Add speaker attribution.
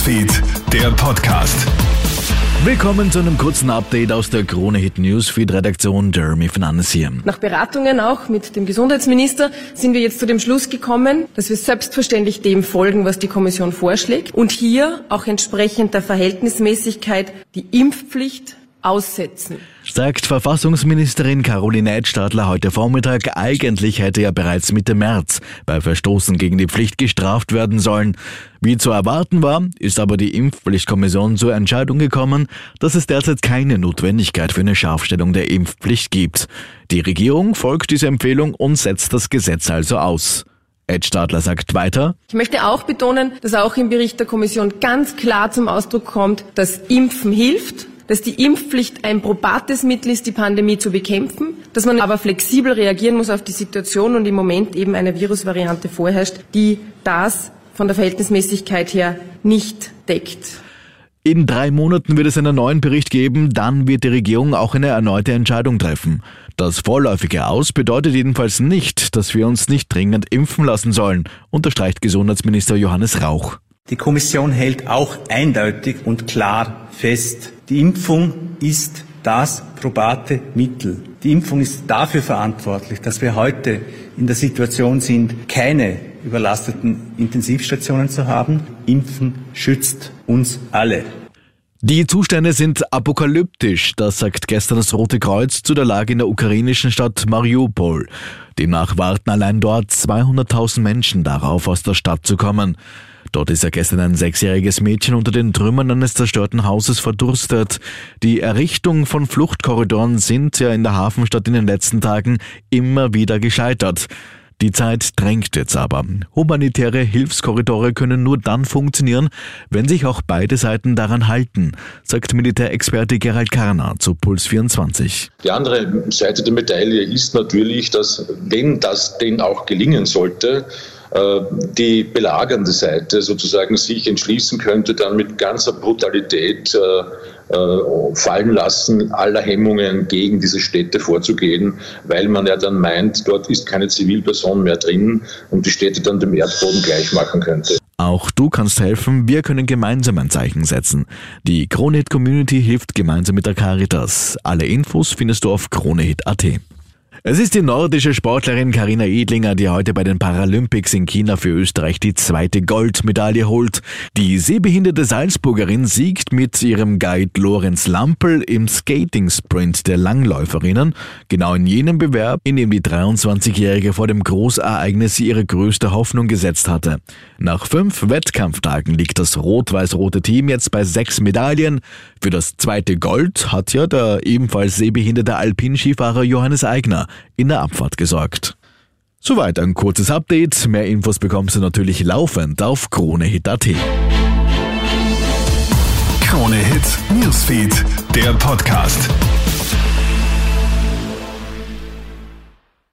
Speaker 1: Newsfeed, der Podcast.
Speaker 2: Willkommen zu einem kurzen Update aus der Krone Hit Newsfeed Redaktion Jeremy Fernandes hier.
Speaker 3: Nach Beratungen auch mit dem Gesundheitsminister sind wir jetzt zu dem Schluss gekommen, dass wir selbstverständlich dem folgen, was die Kommission vorschlägt und hier auch entsprechend der Verhältnismäßigkeit die Impfpflicht aussetzen.
Speaker 2: Sagt Verfassungsministerin Caroline Edstadler heute Vormittag, eigentlich hätte er bereits Mitte März bei Verstoßen gegen die Pflicht gestraft werden sollen. Wie zu erwarten war, ist aber die Impfpflichtkommission zur Entscheidung gekommen, dass es derzeit keine Notwendigkeit für eine Scharfstellung der Impfpflicht gibt. Die Regierung folgt dieser Empfehlung und setzt das Gesetz also aus. Ed Stadler sagt weiter.
Speaker 3: Ich möchte auch betonen, dass auch im Bericht der Kommission ganz klar zum Ausdruck kommt, dass Impfen hilft dass die Impfpflicht ein probates Mittel ist, die Pandemie zu bekämpfen, dass man aber flexibel reagieren muss auf die Situation und im Moment eben eine Virusvariante vorherrscht, die das von der Verhältnismäßigkeit her nicht deckt.
Speaker 2: In drei Monaten wird es einen neuen Bericht geben, dann wird die Regierung auch eine erneute Entscheidung treffen. Das vorläufige Aus bedeutet jedenfalls nicht, dass wir uns nicht dringend impfen lassen sollen, unterstreicht Gesundheitsminister Johannes Rauch.
Speaker 4: Die Kommission hält auch eindeutig und klar fest, die Impfung ist das probate Mittel. Die Impfung ist dafür verantwortlich, dass wir heute in der Situation sind, keine überlasteten Intensivstationen zu haben. Impfen schützt uns alle.
Speaker 2: Die Zustände sind apokalyptisch, das sagt gestern das Rote Kreuz zu der Lage in der ukrainischen Stadt Mariupol. Demnach warten allein dort 200.000 Menschen darauf, aus der Stadt zu kommen. Dort ist ja gestern ein sechsjähriges Mädchen unter den Trümmern eines zerstörten Hauses verdurstet. Die Errichtung von Fluchtkorridoren sind ja in der Hafenstadt in den letzten Tagen immer wieder gescheitert. Die Zeit drängt jetzt aber. Humanitäre Hilfskorridore können nur dann funktionieren, wenn sich auch beide Seiten daran halten, sagt Militärexperte Gerald Karner zu Puls 24.
Speaker 5: Die andere Seite der Medaille ist natürlich, dass wenn das denn auch gelingen sollte, die belagernde Seite sozusagen sich entschließen könnte, dann mit ganzer Brutalität äh, äh, fallen lassen, aller Hemmungen gegen diese Städte vorzugehen, weil man ja dann meint, dort ist keine Zivilperson mehr drin und die Städte dann dem Erdboden gleich machen könnte.
Speaker 2: Auch du kannst helfen, wir können gemeinsam ein Zeichen setzen. Die Kronehit Community hilft gemeinsam mit der Caritas. Alle Infos findest du auf kronehit.at. Es ist die nordische Sportlerin Karina Edlinger, die heute bei den Paralympics in China für Österreich die zweite Goldmedaille holt. Die sehbehinderte Salzburgerin siegt mit ihrem Guide Lorenz Lampel im Skating-Sprint der Langläuferinnen, genau in jenem Bewerb, in dem die 23-Jährige vor dem Großereignis ihre größte Hoffnung gesetzt hatte. Nach fünf Wettkampftagen liegt das rot-weiß-rote Team jetzt bei sechs Medaillen. Für das zweite Gold hat ja der ebenfalls sehbehinderte Alpinskifahrer Johannes Eigner in der Abfahrt gesorgt. Soweit ein kurzes Update. Mehr Infos bekommst du natürlich laufend auf KroneHit.at.
Speaker 1: Krone Hit Newsfeed, der Podcast.